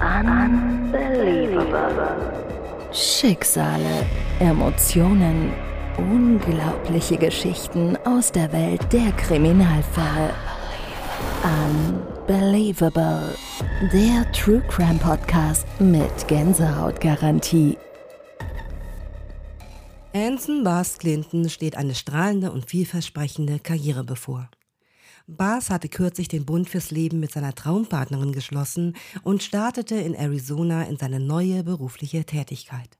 Unbelievable. Schicksale, Emotionen, unglaubliche Geschichten aus der Welt der Kriminalfälle. Unbelievable. Der True Crime Podcast mit Gänsehautgarantie. Anson Bars Clinton steht eine strahlende und vielversprechende Karriere bevor. Bars hatte kürzlich den Bund fürs Leben mit seiner Traumpartnerin geschlossen und startete in Arizona in seine neue berufliche Tätigkeit.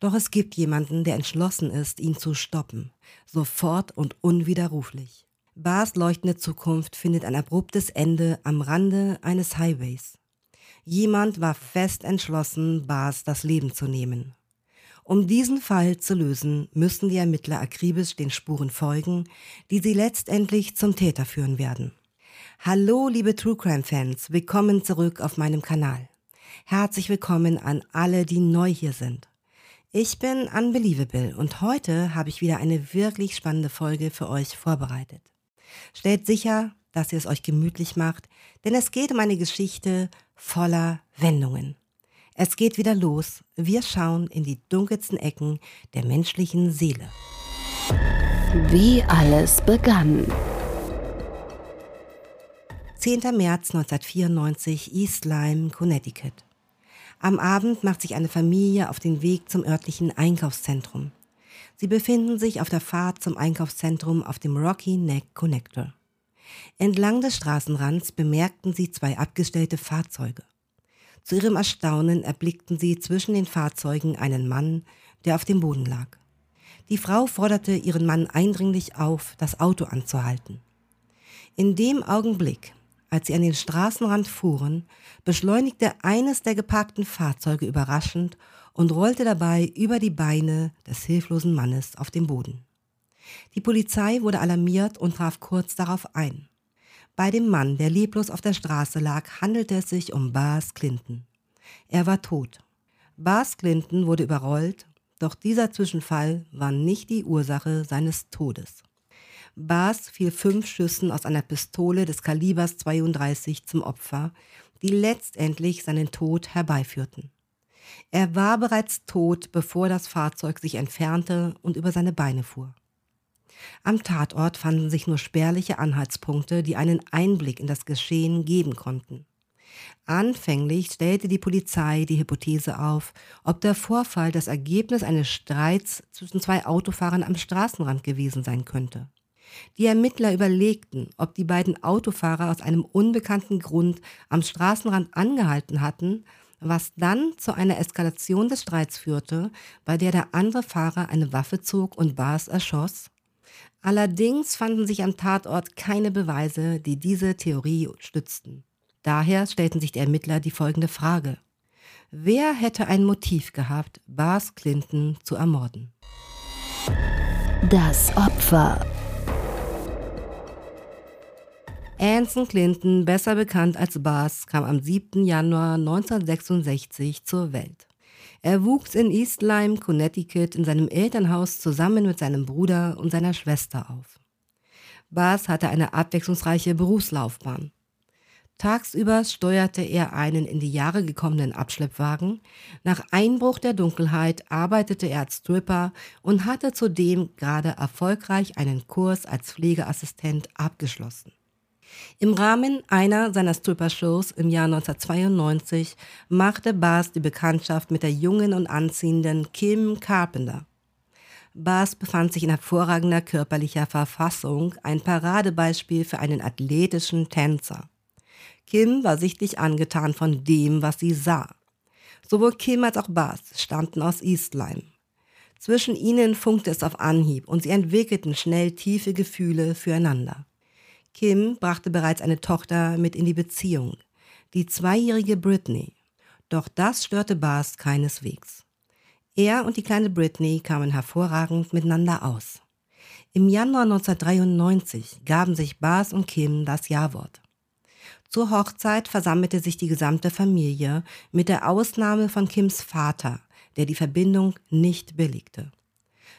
Doch es gibt jemanden, der entschlossen ist, ihn zu stoppen, sofort und unwiderruflich. Bars leuchtende Zukunft findet ein abruptes Ende am Rande eines Highways. Jemand war fest entschlossen, Bars das Leben zu nehmen. Um diesen Fall zu lösen, müssen die Ermittler akribisch den Spuren folgen, die sie letztendlich zum Täter führen werden. Hallo, liebe True Crime Fans, willkommen zurück auf meinem Kanal. Herzlich willkommen an alle, die neu hier sind. Ich bin Unbelievable und heute habe ich wieder eine wirklich spannende Folge für euch vorbereitet. Stellt sicher, dass ihr es euch gemütlich macht, denn es geht um eine Geschichte voller Wendungen. Es geht wieder los. Wir schauen in die dunkelsten Ecken der menschlichen Seele. Wie alles begann. 10. März 1994, East Lyme, Connecticut. Am Abend macht sich eine Familie auf den Weg zum örtlichen Einkaufszentrum. Sie befinden sich auf der Fahrt zum Einkaufszentrum auf dem Rocky Neck Connector. Entlang des Straßenrands bemerkten sie zwei abgestellte Fahrzeuge. Zu ihrem Erstaunen erblickten sie zwischen den Fahrzeugen einen Mann, der auf dem Boden lag. Die Frau forderte ihren Mann eindringlich auf, das Auto anzuhalten. In dem Augenblick, als sie an den Straßenrand fuhren, beschleunigte eines der geparkten Fahrzeuge überraschend und rollte dabei über die Beine des hilflosen Mannes auf den Boden. Die Polizei wurde alarmiert und traf kurz darauf ein. Bei dem Mann, der leblos auf der Straße lag, handelte es sich um Bas Clinton. Er war tot. Bas Clinton wurde überrollt, doch dieser Zwischenfall war nicht die Ursache seines Todes. Bas fiel fünf Schüssen aus einer Pistole des Kalibers 32 zum Opfer, die letztendlich seinen Tod herbeiführten. Er war bereits tot, bevor das Fahrzeug sich entfernte und über seine Beine fuhr. Am Tatort fanden sich nur spärliche Anhaltspunkte, die einen Einblick in das Geschehen geben konnten. Anfänglich stellte die Polizei die Hypothese auf, ob der Vorfall das Ergebnis eines Streits zwischen zwei Autofahrern am Straßenrand gewesen sein könnte. Die Ermittler überlegten, ob die beiden Autofahrer aus einem unbekannten Grund am Straßenrand angehalten hatten, was dann zu einer Eskalation des Streits führte, bei der der andere Fahrer eine Waffe zog und Bars erschoss. Allerdings fanden sich am Tatort keine Beweise, die diese Theorie stützten. Daher stellten sich die Ermittler die folgende Frage. Wer hätte ein Motiv gehabt, Bars Clinton zu ermorden? Das Opfer Anson Clinton, besser bekannt als Bas, kam am 7. Januar 1966 zur Welt. Er wuchs in East Lyme, Connecticut in seinem Elternhaus zusammen mit seinem Bruder und seiner Schwester auf. Bas hatte eine abwechslungsreiche Berufslaufbahn. Tagsüber steuerte er einen in die Jahre gekommenen Abschleppwagen. Nach Einbruch der Dunkelheit arbeitete er als Stripper und hatte zudem gerade erfolgreich einen Kurs als Pflegeassistent abgeschlossen. Im Rahmen einer seiner Stripper-Shows im Jahr 1992 machte Bas die Bekanntschaft mit der jungen und anziehenden Kim Carpenter. Bas befand sich in hervorragender körperlicher Verfassung, ein Paradebeispiel für einen athletischen Tänzer. Kim war sichtlich angetan von dem, was sie sah. Sowohl Kim als auch Bas stammten aus Eastline. Zwischen ihnen funkte es auf Anhieb und sie entwickelten schnell tiefe Gefühle füreinander. Kim brachte bereits eine Tochter mit in die Beziehung, die zweijährige Britney. Doch das störte Bas keineswegs. Er und die kleine Britney kamen hervorragend miteinander aus. Im Januar 1993 gaben sich Bas und Kim das Jawort. Zur Hochzeit versammelte sich die gesamte Familie, mit der Ausnahme von Kims Vater, der die Verbindung nicht billigte.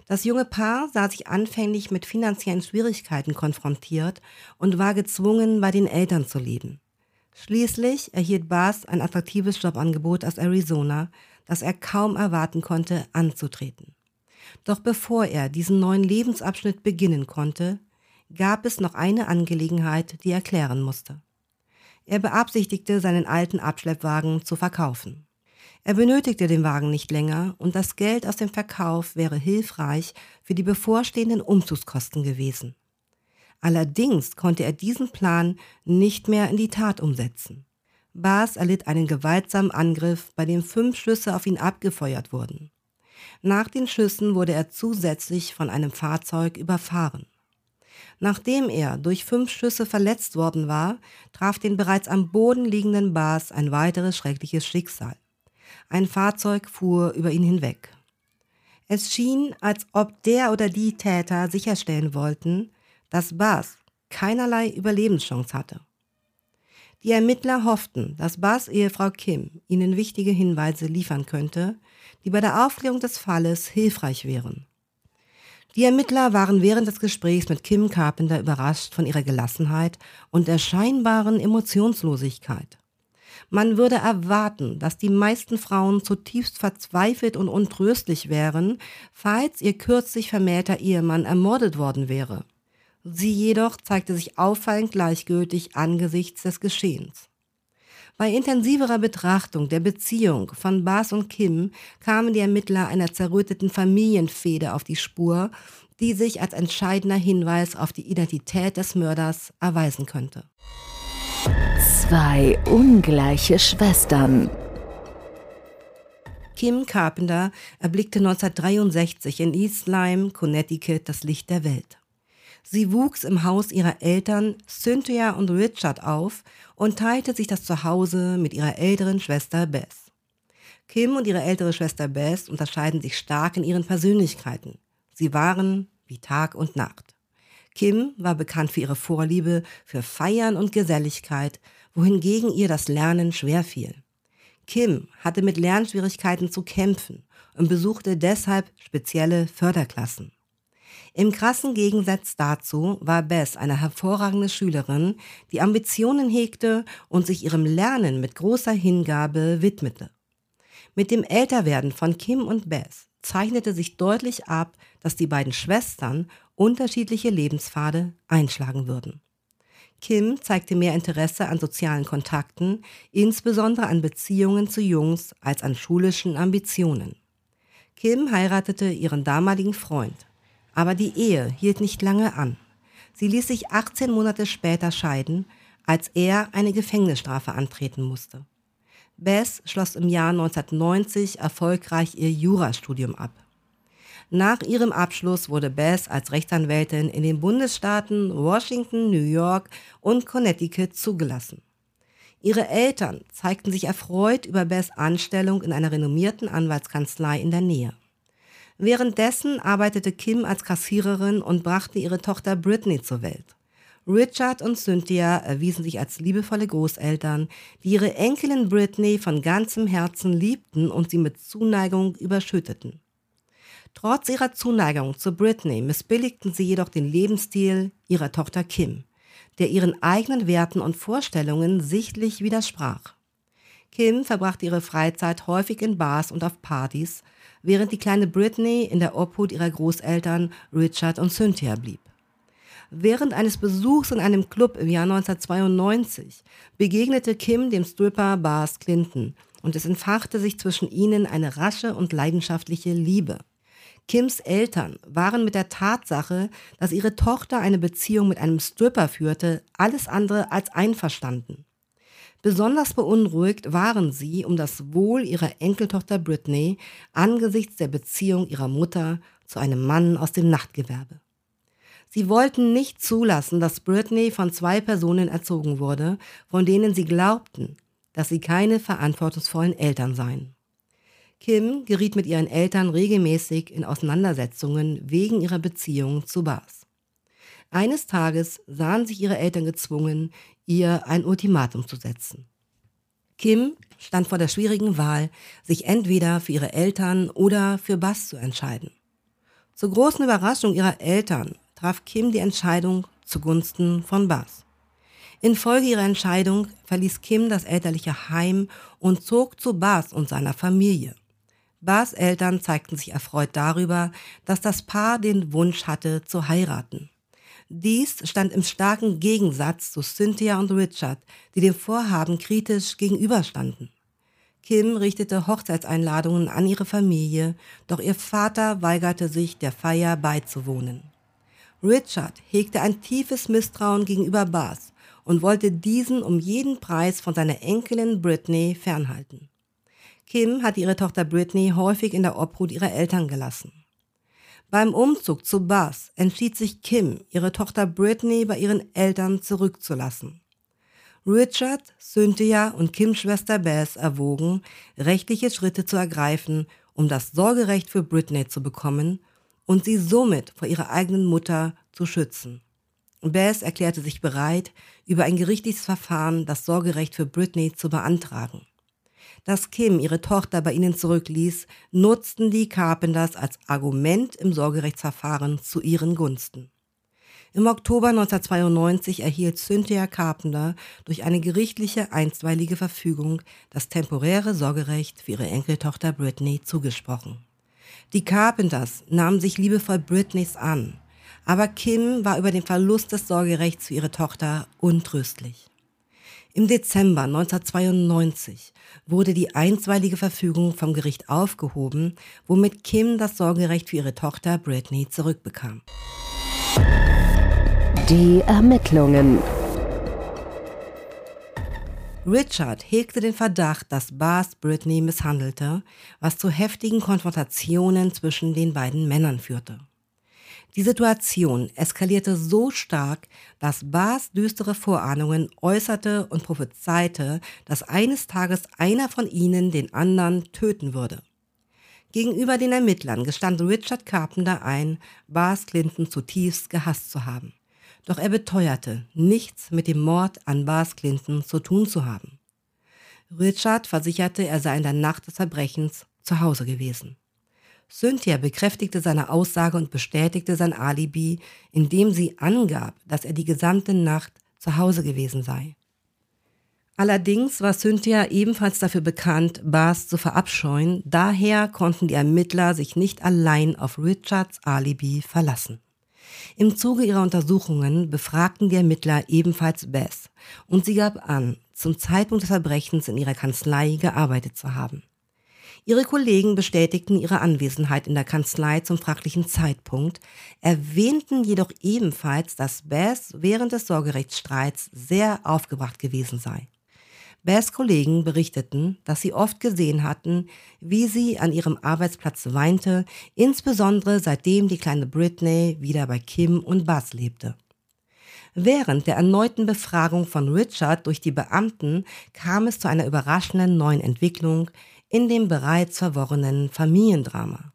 Das junge Paar sah sich anfänglich mit finanziellen Schwierigkeiten konfrontiert und war gezwungen, bei den Eltern zu leben. Schließlich erhielt Bas ein attraktives Jobangebot aus Arizona, das er kaum erwarten konnte, anzutreten. Doch bevor er diesen neuen Lebensabschnitt beginnen konnte, gab es noch eine Angelegenheit, die er klären musste. Er beabsichtigte, seinen alten Abschleppwagen zu verkaufen. Er benötigte den Wagen nicht länger und das Geld aus dem Verkauf wäre hilfreich für die bevorstehenden Umzugskosten gewesen. Allerdings konnte er diesen Plan nicht mehr in die Tat umsetzen. Bas erlitt einen gewaltsamen Angriff, bei dem fünf Schüsse auf ihn abgefeuert wurden. Nach den Schüssen wurde er zusätzlich von einem Fahrzeug überfahren. Nachdem er durch fünf Schüsse verletzt worden war, traf den bereits am Boden liegenden Bas ein weiteres schreckliches Schicksal. Ein Fahrzeug fuhr über ihn hinweg. Es schien, als ob der oder die Täter sicherstellen wollten, dass Bas keinerlei Überlebenschance hatte. Die Ermittler hofften, dass Bas Ehefrau Kim ihnen wichtige Hinweise liefern könnte, die bei der Aufklärung des Falles hilfreich wären. Die Ermittler waren während des Gesprächs mit Kim Carpenter überrascht von ihrer Gelassenheit und der scheinbaren Emotionslosigkeit. Man würde erwarten, dass die meisten Frauen zutiefst verzweifelt und untröstlich wären, falls ihr kürzlich vermählter Ehemann ermordet worden wäre. Sie jedoch zeigte sich auffallend gleichgültig angesichts des Geschehens. Bei intensiverer Betrachtung der Beziehung von Bas und Kim kamen die Ermittler einer zerrütteten Familienfehde auf die Spur, die sich als entscheidender Hinweis auf die Identität des Mörders erweisen könnte. Zwei ungleiche Schwestern. Kim Carpenter erblickte 1963 in East Lyme, Connecticut, das Licht der Welt. Sie wuchs im Haus ihrer Eltern Cynthia und Richard auf und teilte sich das Zuhause mit ihrer älteren Schwester Bess. Kim und ihre ältere Schwester Bess unterscheiden sich stark in ihren Persönlichkeiten. Sie waren wie Tag und Nacht. Kim war bekannt für ihre Vorliebe für Feiern und Geselligkeit, wohingegen ihr das Lernen schwer fiel. Kim hatte mit Lernschwierigkeiten zu kämpfen und besuchte deshalb spezielle Förderklassen. Im krassen Gegensatz dazu war Bess eine hervorragende Schülerin, die Ambitionen hegte und sich ihrem Lernen mit großer Hingabe widmete. Mit dem Älterwerden von Kim und Bess zeichnete sich deutlich ab, dass die beiden Schwestern unterschiedliche Lebenspfade einschlagen würden. Kim zeigte mehr Interesse an sozialen Kontakten, insbesondere an Beziehungen zu Jungs als an schulischen Ambitionen. Kim heiratete ihren damaligen Freund. Aber die Ehe hielt nicht lange an. Sie ließ sich 18 Monate später scheiden, als er eine Gefängnisstrafe antreten musste. Bess schloss im Jahr 1990 erfolgreich ihr Jurastudium ab. Nach ihrem Abschluss wurde Bess als Rechtsanwältin in den Bundesstaaten Washington, New York und Connecticut zugelassen. Ihre Eltern zeigten sich erfreut über Bess Anstellung in einer renommierten Anwaltskanzlei in der Nähe. Währenddessen arbeitete Kim als Kassiererin und brachte ihre Tochter Britney zur Welt. Richard und Cynthia erwiesen sich als liebevolle Großeltern, die ihre Enkelin Britney von ganzem Herzen liebten und sie mit Zuneigung überschütteten. Trotz ihrer Zuneigung zu Britney missbilligten sie jedoch den Lebensstil ihrer Tochter Kim, der ihren eigenen Werten und Vorstellungen sichtlich widersprach. Kim verbrachte ihre Freizeit häufig in Bars und auf Partys, während die kleine Britney in der Obhut ihrer Großeltern Richard und Cynthia blieb. Während eines Besuchs in einem Club im Jahr 1992 begegnete Kim dem Stripper Bars Clinton und es entfachte sich zwischen ihnen eine rasche und leidenschaftliche Liebe. Kims Eltern waren mit der Tatsache, dass ihre Tochter eine Beziehung mit einem Stripper führte, alles andere als einverstanden. Besonders beunruhigt waren sie um das Wohl ihrer Enkeltochter Britney angesichts der Beziehung ihrer Mutter zu einem Mann aus dem Nachtgewerbe. Sie wollten nicht zulassen, dass Britney von zwei Personen erzogen wurde, von denen sie glaubten, dass sie keine verantwortungsvollen Eltern seien. Kim geriet mit ihren Eltern regelmäßig in Auseinandersetzungen wegen ihrer Beziehung zu Bas. Eines Tages sahen sich ihre Eltern gezwungen, ihr ein Ultimatum zu setzen. Kim stand vor der schwierigen Wahl, sich entweder für ihre Eltern oder für Bass zu entscheiden. Zur großen Überraschung ihrer Eltern traf Kim die Entscheidung zugunsten von Bass. Infolge ihrer Entscheidung verließ Kim das elterliche Heim und zog zu Bas und seiner Familie. Bas Eltern zeigten sich erfreut darüber, dass das Paar den Wunsch hatte, zu heiraten. Dies stand im starken Gegensatz zu Cynthia und Richard, die dem Vorhaben kritisch gegenüberstanden. Kim richtete Hochzeitseinladungen an ihre Familie, doch ihr Vater weigerte sich, der Feier beizuwohnen. Richard hegte ein tiefes Misstrauen gegenüber Bas und wollte diesen um jeden Preis von seiner Enkelin Britney fernhalten. Kim hat ihre Tochter Britney häufig in der Obhut ihrer Eltern gelassen. Beim Umzug zu Buzz entschied sich Kim, ihre Tochter Britney bei ihren Eltern zurückzulassen. Richard, Cynthia und Kims Schwester Bess erwogen, rechtliche Schritte zu ergreifen, um das Sorgerecht für Britney zu bekommen und sie somit vor ihrer eigenen Mutter zu schützen. Bess erklärte sich bereit, über ein gerichtliches Verfahren das Sorgerecht für Britney zu beantragen dass Kim ihre Tochter bei ihnen zurückließ, nutzten die Carpenters als Argument im Sorgerechtsverfahren zu ihren Gunsten. Im Oktober 1992 erhielt Cynthia Carpenter durch eine gerichtliche einstweilige Verfügung das temporäre Sorgerecht für ihre Enkeltochter Britney zugesprochen. Die Carpenters nahmen sich liebevoll Britneys an, aber Kim war über den Verlust des Sorgerechts für ihre Tochter untröstlich. Im Dezember 1992 wurde die einstweilige Verfügung vom Gericht aufgehoben, womit Kim das Sorgerecht für ihre Tochter Britney zurückbekam. Die Ermittlungen. Richard hegte den Verdacht, dass Bas Britney misshandelte, was zu heftigen Konfrontationen zwischen den beiden Männern führte. Die Situation eskalierte so stark, dass Bas düstere Vorahnungen äußerte und prophezeite, dass eines Tages einer von ihnen den anderen töten würde. Gegenüber den Ermittlern gestand Richard Carpenter ein, Bas Clinton zutiefst gehasst zu haben. Doch er beteuerte, nichts mit dem Mord an Bas Clinton zu tun zu haben. Richard versicherte, er sei in der Nacht des Verbrechens zu Hause gewesen. Cynthia bekräftigte seine Aussage und bestätigte sein Alibi, indem sie angab, dass er die gesamte Nacht zu Hause gewesen sei. Allerdings war Cynthia ebenfalls dafür bekannt, Bas zu verabscheuen, daher konnten die Ermittler sich nicht allein auf Richards Alibi verlassen. Im Zuge ihrer Untersuchungen befragten die Ermittler ebenfalls Bess und sie gab an, zum Zeitpunkt des Verbrechens in ihrer Kanzlei gearbeitet zu haben. Ihre Kollegen bestätigten ihre Anwesenheit in der Kanzlei zum fraglichen Zeitpunkt, erwähnten jedoch ebenfalls, dass Bass während des Sorgerechtsstreits sehr aufgebracht gewesen sei. Bass Kollegen berichteten, dass sie oft gesehen hatten, wie sie an ihrem Arbeitsplatz weinte, insbesondere seitdem die kleine Britney wieder bei Kim und Bass lebte. Während der erneuten Befragung von Richard durch die Beamten kam es zu einer überraschenden neuen Entwicklung, in dem bereits verworrenen Familiendrama.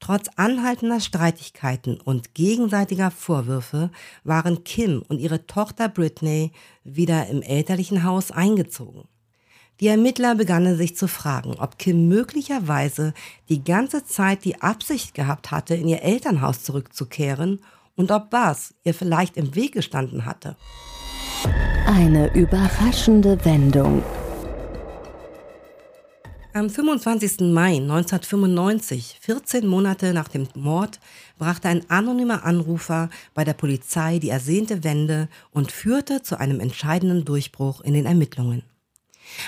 Trotz anhaltender Streitigkeiten und gegenseitiger Vorwürfe waren Kim und ihre Tochter Britney wieder im elterlichen Haus eingezogen. Die Ermittler begannen sich zu fragen, ob Kim möglicherweise die ganze Zeit die Absicht gehabt hatte, in ihr Elternhaus zurückzukehren und ob Bas ihr vielleicht im Weg gestanden hatte. Eine überraschende Wendung. Am 25. Mai 1995, 14 Monate nach dem Mord, brachte ein anonymer Anrufer bei der Polizei die ersehnte Wende und führte zu einem entscheidenden Durchbruch in den Ermittlungen.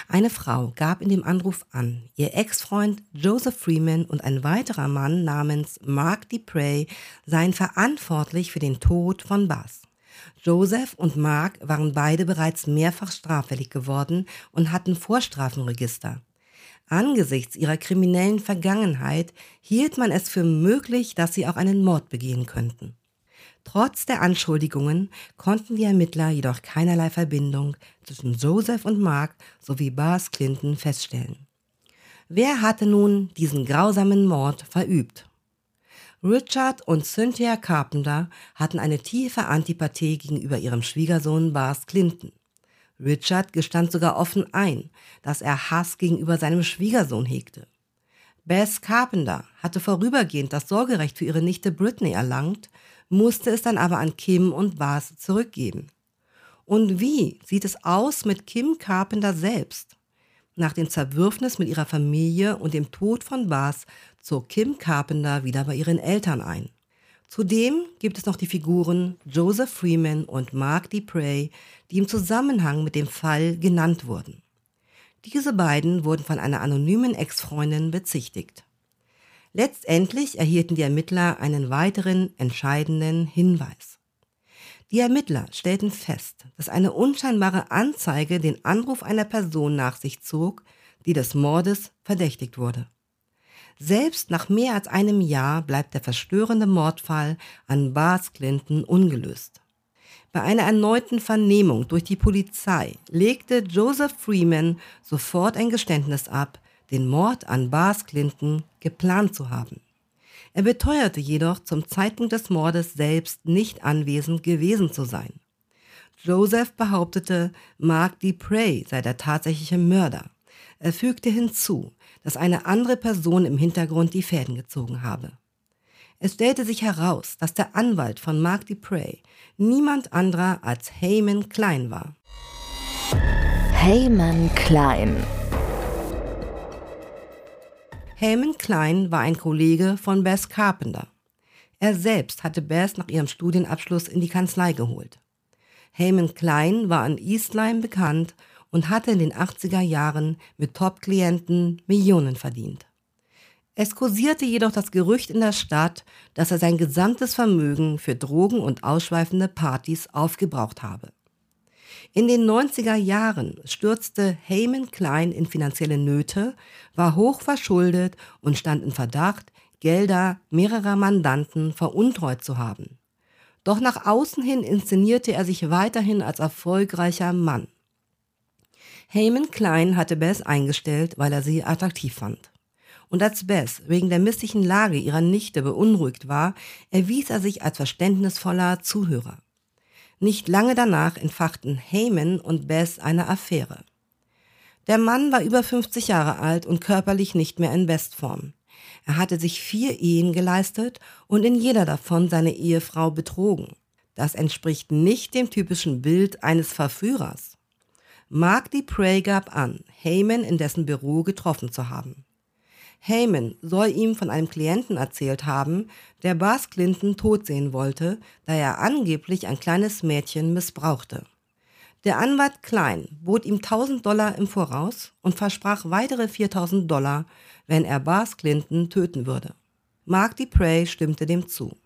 Eine Frau gab in dem Anruf an, ihr Ex-Freund Joseph Freeman und ein weiterer Mann namens Mark Dupre seien verantwortlich für den Tod von Bass. Joseph und Mark waren beide bereits mehrfach straffällig geworden und hatten Vorstrafenregister. Angesichts ihrer kriminellen Vergangenheit hielt man es für möglich, dass sie auch einen Mord begehen könnten. Trotz der Anschuldigungen konnten die Ermittler jedoch keinerlei Verbindung zwischen Joseph und Mark sowie Bas Clinton feststellen. Wer hatte nun diesen grausamen Mord verübt? Richard und Cynthia Carpenter hatten eine tiefe Antipathie gegenüber ihrem Schwiegersohn Bas Clinton. Richard gestand sogar offen ein, dass er Hass gegenüber seinem Schwiegersohn hegte. Bess Carpenter hatte vorübergehend das Sorgerecht für ihre Nichte Britney erlangt, musste es dann aber an Kim und Bas zurückgeben. Und wie sieht es aus mit Kim Carpenter selbst? Nach dem Zerwürfnis mit ihrer Familie und dem Tod von Bas zog Kim Carpenter wieder bei ihren Eltern ein. Zudem gibt es noch die Figuren Joseph Freeman und Mark DePrey, die im Zusammenhang mit dem Fall genannt wurden. Diese beiden wurden von einer anonymen Ex-Freundin bezichtigt. Letztendlich erhielten die Ermittler einen weiteren entscheidenden Hinweis. Die Ermittler stellten fest, dass eine unscheinbare Anzeige den Anruf einer Person nach sich zog, die des Mordes verdächtigt wurde. Selbst nach mehr als einem Jahr bleibt der verstörende Mordfall an Bas Clinton ungelöst. Bei einer erneuten Vernehmung durch die Polizei legte Joseph Freeman sofort ein Geständnis ab, den Mord an Bas Clinton geplant zu haben. Er beteuerte jedoch zum Zeitpunkt des Mordes selbst nicht anwesend gewesen zu sein. Joseph behauptete, Mark DePrey sei der tatsächliche Mörder. Er fügte hinzu, dass eine andere Person im Hintergrund die Fäden gezogen habe. Es stellte sich heraus, dass der Anwalt von Mark DePrey niemand anderer als Heyman Klein war. Heyman Klein Heyman Klein war ein Kollege von Bess Carpenter. Er selbst hatte Bess nach ihrem Studienabschluss in die Kanzlei geholt. Heyman Klein war an Eastline bekannt und hatte in den 80er Jahren mit Top-Klienten Millionen verdient. Es kursierte jedoch das Gerücht in der Stadt, dass er sein gesamtes Vermögen für Drogen und ausschweifende Partys aufgebraucht habe. In den 90er Jahren stürzte Heyman Klein in finanzielle Nöte, war hoch verschuldet und stand in Verdacht, Gelder mehrerer Mandanten veruntreut zu haben. Doch nach außen hin inszenierte er sich weiterhin als erfolgreicher Mann. Heyman Klein hatte Bess eingestellt, weil er sie attraktiv fand. Und als Bess wegen der misslichen Lage ihrer Nichte beunruhigt war, erwies er sich als verständnisvoller Zuhörer. Nicht lange danach entfachten Heyman und Bess eine Affäre. Der Mann war über 50 Jahre alt und körperlich nicht mehr in Bestform. Er hatte sich vier Ehen geleistet und in jeder davon seine Ehefrau betrogen. Das entspricht nicht dem typischen Bild eines Verführers. Mark DePrey gab an, Heyman in dessen Büro getroffen zu haben. Heyman soll ihm von einem Klienten erzählt haben, der Bas Clinton tot sehen wollte, da er angeblich ein kleines Mädchen missbrauchte. Der Anwalt Klein bot ihm 1000 Dollar im Voraus und versprach weitere 4000 Dollar, wenn er Bas Clinton töten würde. Mark DePrey stimmte dem zu.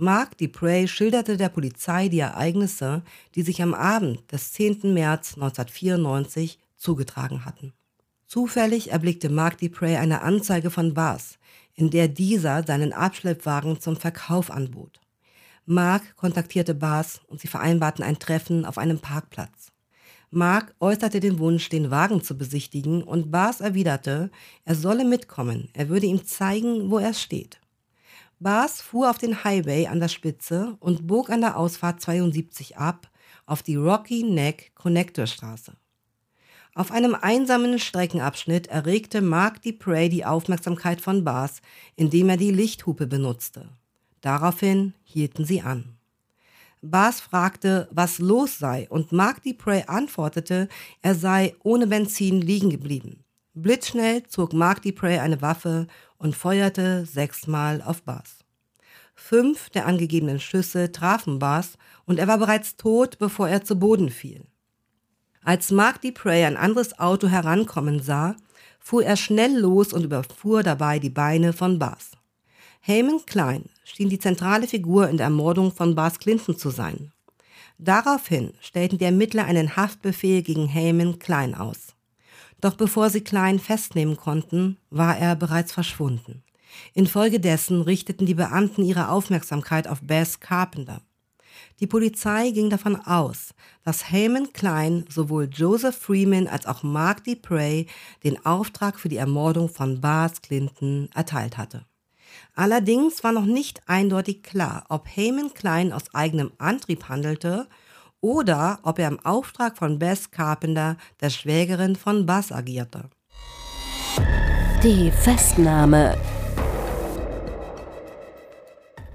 Mark DePrey schilderte der Polizei die Ereignisse, die sich am Abend des 10. März 1994 zugetragen hatten. Zufällig erblickte Mark DePrey eine Anzeige von Bars, in der dieser seinen Abschleppwagen zum Verkauf anbot. Mark kontaktierte Bars und sie vereinbarten ein Treffen auf einem Parkplatz. Mark äußerte den Wunsch, den Wagen zu besichtigen, und Bars erwiderte, er solle mitkommen, er würde ihm zeigen, wo er steht. Bars fuhr auf den Highway an der Spitze und bog an der Ausfahrt 72 ab auf die Rocky Neck Connector Straße. Auf einem einsamen Streckenabschnitt erregte Mark DePrey die Aufmerksamkeit von Bars, indem er die Lichthupe benutzte. Daraufhin hielten sie an. Bars fragte, was los sei, und Mark DePrey antwortete, er sei ohne Benzin liegen geblieben. Blitzschnell zog Mark DePrey eine Waffe und feuerte sechsmal auf Bars. Fünf der angegebenen Schüsse trafen Bars und er war bereits tot, bevor er zu Boden fiel. Als Mark DePrey ein anderes Auto herankommen sah, fuhr er schnell los und überfuhr dabei die Beine von Bas. Heyman Klein schien die zentrale Figur in der Ermordung von Bas Clinton zu sein. Daraufhin stellten die Ermittler einen Haftbefehl gegen Heyman Klein aus. Doch bevor sie Klein festnehmen konnten, war er bereits verschwunden. Infolgedessen richteten die Beamten ihre Aufmerksamkeit auf Bess Carpenter. Die Polizei ging davon aus, dass Heyman Klein sowohl Joseph Freeman als auch Mark DePrey den Auftrag für die Ermordung von Bas Clinton erteilt hatte. Allerdings war noch nicht eindeutig klar, ob Heyman Klein aus eigenem Antrieb handelte oder ob er im Auftrag von Bess Carpenter, der Schwägerin von Bas, agierte. Die Festnahme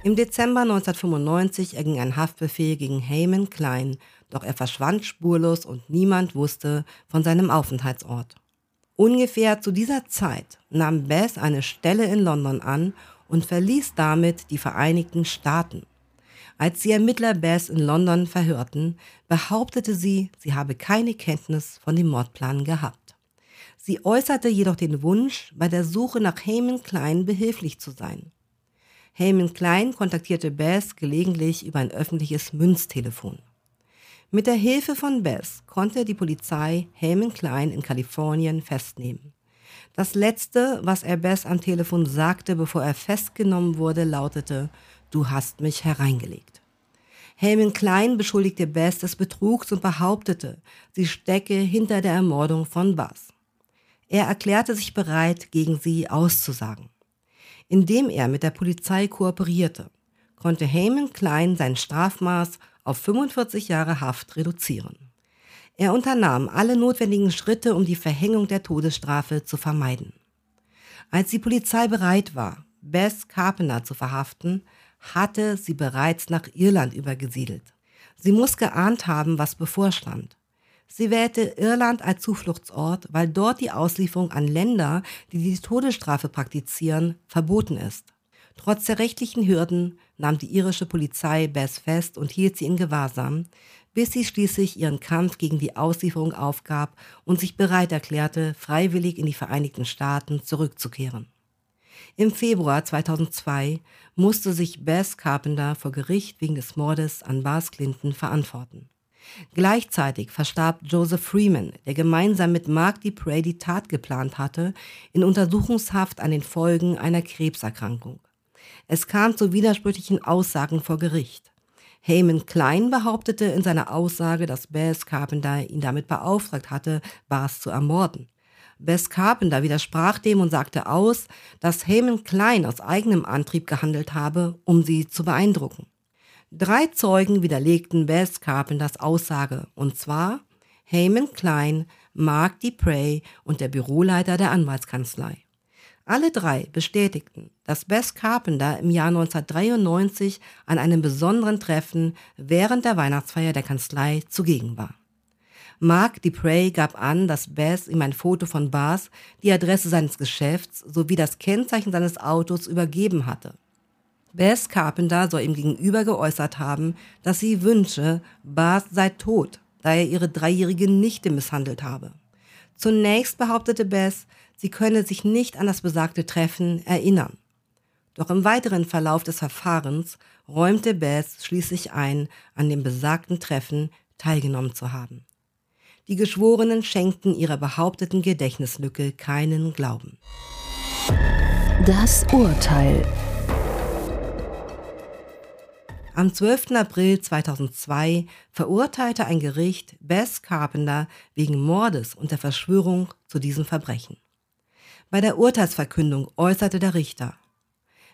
im Dezember 1995 erging ein Haftbefehl gegen Heyman Klein, doch er verschwand spurlos und niemand wusste von seinem Aufenthaltsort. Ungefähr zu dieser Zeit nahm Bess eine Stelle in London an und verließ damit die Vereinigten Staaten. Als die Ermittler Bess in London verhörten, behauptete sie, sie habe keine Kenntnis von dem Mordplan gehabt. Sie äußerte jedoch den Wunsch, bei der Suche nach Heyman Klein behilflich zu sein. Heyman Klein kontaktierte Bess gelegentlich über ein öffentliches Münztelefon. Mit der Hilfe von Bess konnte die Polizei Heyman Klein in Kalifornien festnehmen. Das letzte, was er Bess am Telefon sagte, bevor er festgenommen wurde, lautete, Du hast mich hereingelegt. Heyman Klein beschuldigte Bess des Betrugs und behauptete, sie stecke hinter der Ermordung von Bass. Er erklärte sich bereit, gegen sie auszusagen. Indem er mit der Polizei kooperierte, konnte Heyman Klein sein Strafmaß auf 45 Jahre Haft reduzieren. Er unternahm alle notwendigen Schritte, um die Verhängung der Todesstrafe zu vermeiden. Als die Polizei bereit war, Bess Carpenter zu verhaften, hatte sie bereits nach Irland übergesiedelt. Sie muss geahnt haben, was bevorstand. Sie wählte Irland als Zufluchtsort, weil dort die Auslieferung an Länder, die die Todesstrafe praktizieren, verboten ist. Trotz der rechtlichen Hürden nahm die irische Polizei Bess fest und hielt sie in Gewahrsam, bis sie schließlich ihren Kampf gegen die Auslieferung aufgab und sich bereit erklärte, freiwillig in die Vereinigten Staaten zurückzukehren. Im Februar 2002 musste sich Bess Carpenter vor Gericht wegen des Mordes an Bas Clinton verantworten. Gleichzeitig verstarb Joseph Freeman, der gemeinsam mit Mark DePrey die Tat geplant hatte, in Untersuchungshaft an den Folgen einer Krebserkrankung. Es kam zu widersprüchlichen Aussagen vor Gericht. Heyman Klein behauptete in seiner Aussage, dass Bess Carpenter ihn damit beauftragt hatte, Bas zu ermorden. Bess Carpenter widersprach dem und sagte aus, dass Heyman Klein aus eigenem Antrieb gehandelt habe, um sie zu beeindrucken. Drei Zeugen widerlegten Bess Carpenters Aussage, und zwar Heyman Klein, Mark DePrey und der Büroleiter der Anwaltskanzlei. Alle drei bestätigten, dass Bess Carpenter im Jahr 1993 an einem besonderen Treffen während der Weihnachtsfeier der Kanzlei zugegen war. Mark DePrey gab an, dass Bess ihm ein Foto von Bas, die Adresse seines Geschäfts sowie das Kennzeichen seines Autos übergeben hatte. Bess Carpenter soll ihm gegenüber geäußert haben, dass sie wünsche, Bas sei tot, da er ihre dreijährige Nichte misshandelt habe. Zunächst behauptete Bess, sie könne sich nicht an das besagte Treffen erinnern. Doch im weiteren Verlauf des Verfahrens räumte Bess schließlich ein, an dem besagten Treffen teilgenommen zu haben. Die Geschworenen schenkten ihrer behaupteten Gedächtnislücke keinen Glauben. Das Urteil. Am 12. April 2002 verurteilte ein Gericht Bess Carpenter wegen Mordes und der Verschwörung zu diesem Verbrechen. Bei der Urteilsverkündung äußerte der Richter,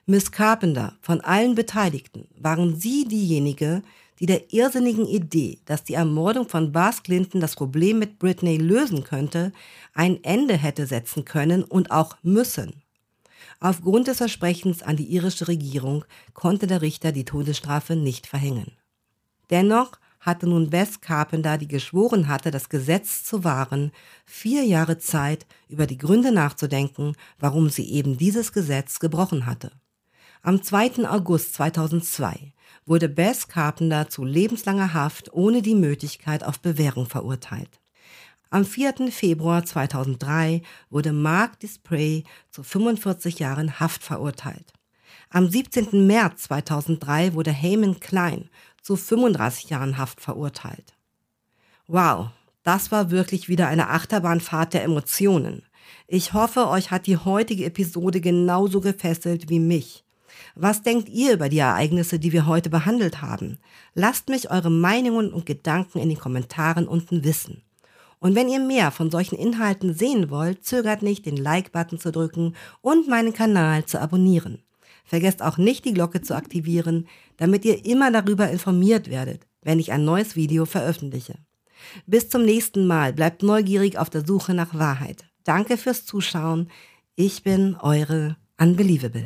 Miss Carpenter, von allen Beteiligten waren Sie diejenige, die der irrsinnigen Idee, dass die Ermordung von Bas Clinton das Problem mit Britney lösen könnte, ein Ende hätte setzen können und auch müssen. Aufgrund des Versprechens an die irische Regierung konnte der Richter die Todesstrafe nicht verhängen. Dennoch hatte nun Bess Carpenter, die geschworen hatte, das Gesetz zu wahren, vier Jahre Zeit, über die Gründe nachzudenken, warum sie eben dieses Gesetz gebrochen hatte. Am 2. August 2002 wurde Bess Carpenter zu lebenslanger Haft ohne die Möglichkeit auf Bewährung verurteilt. Am 4. Februar 2003 wurde Mark Disprey zu 45 Jahren Haft verurteilt. Am 17. März 2003 wurde Heyman Klein zu 35 Jahren Haft verurteilt. Wow, das war wirklich wieder eine Achterbahnfahrt der Emotionen. Ich hoffe, euch hat die heutige Episode genauso gefesselt wie mich. Was denkt ihr über die Ereignisse, die wir heute behandelt haben? Lasst mich eure Meinungen und Gedanken in den Kommentaren unten wissen. Und wenn ihr mehr von solchen Inhalten sehen wollt, zögert nicht, den Like-Button zu drücken und meinen Kanal zu abonnieren. Vergesst auch nicht, die Glocke zu aktivieren, damit ihr immer darüber informiert werdet, wenn ich ein neues Video veröffentliche. Bis zum nächsten Mal, bleibt neugierig auf der Suche nach Wahrheit. Danke fürs Zuschauen. Ich bin eure Unbelievable.